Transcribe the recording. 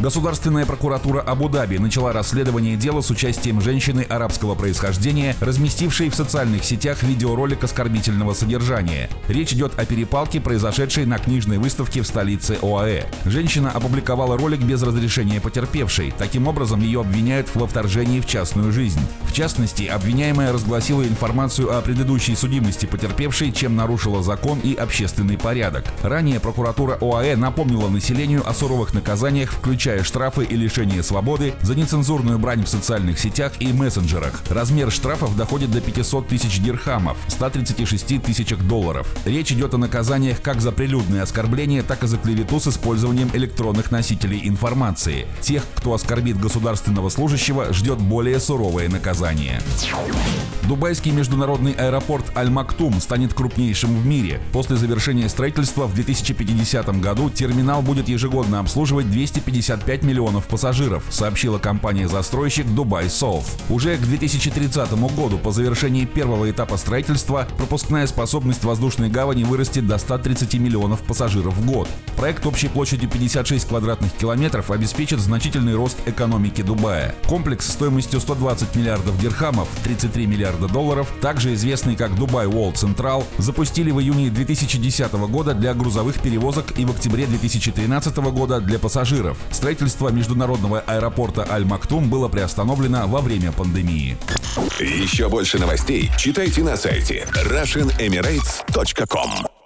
Государственная прокуратура Абу-Даби начала расследование дела с участием женщины арабского происхождения, разместившей в социальных сетях видеоролик оскорбительного содержания. Речь идет о перепалке, произошедшей на книжной выставке в столице ОАЭ. Женщина опубликовала ролик без разрешения потерпевшей. Таким образом, ее обвиняют во вторжении в частную жизнь. В частности, обвиняемая разгласила информацию о предыдущей судимости потерпевшей, чем нарушила закон и общественный порядок. Ранее прокуратура ОАЭ напомнила населению о суровых наказаниях, включая включая штрафы и лишение свободы за нецензурную брань в социальных сетях и мессенджерах. Размер штрафов доходит до 500 тысяч дирхамов, 136 тысячах долларов. Речь идет о наказаниях как за прилюдные оскорбления, так и за клевету с использованием электронных носителей информации. Тех, кто оскорбит государственного служащего, ждет более суровое наказание. Дубайский международный аэропорт Аль-Мактум станет крупнейшим в мире. После завершения строительства в 2050 году терминал будет ежегодно обслуживать 250 55 миллионов пассажиров, сообщила компания-застройщик Dubai Solve. Уже к 2030 году по завершении первого этапа строительства пропускная способность воздушной гавани вырастет до 130 миллионов пассажиров в год. Проект общей площадью 56 квадратных километров обеспечит значительный рост экономики Дубая. Комплекс стоимостью 120 миллиардов дирхамов, 33 миллиарда долларов, также известный как Дубай World Central, запустили в июне 2010 года для грузовых перевозок и в октябре 2013 года для пассажиров. Строительство международного аэропорта Аль-Мактум было приостановлено во время пандемии. Еще больше новостей читайте на сайте RussianEmirates.com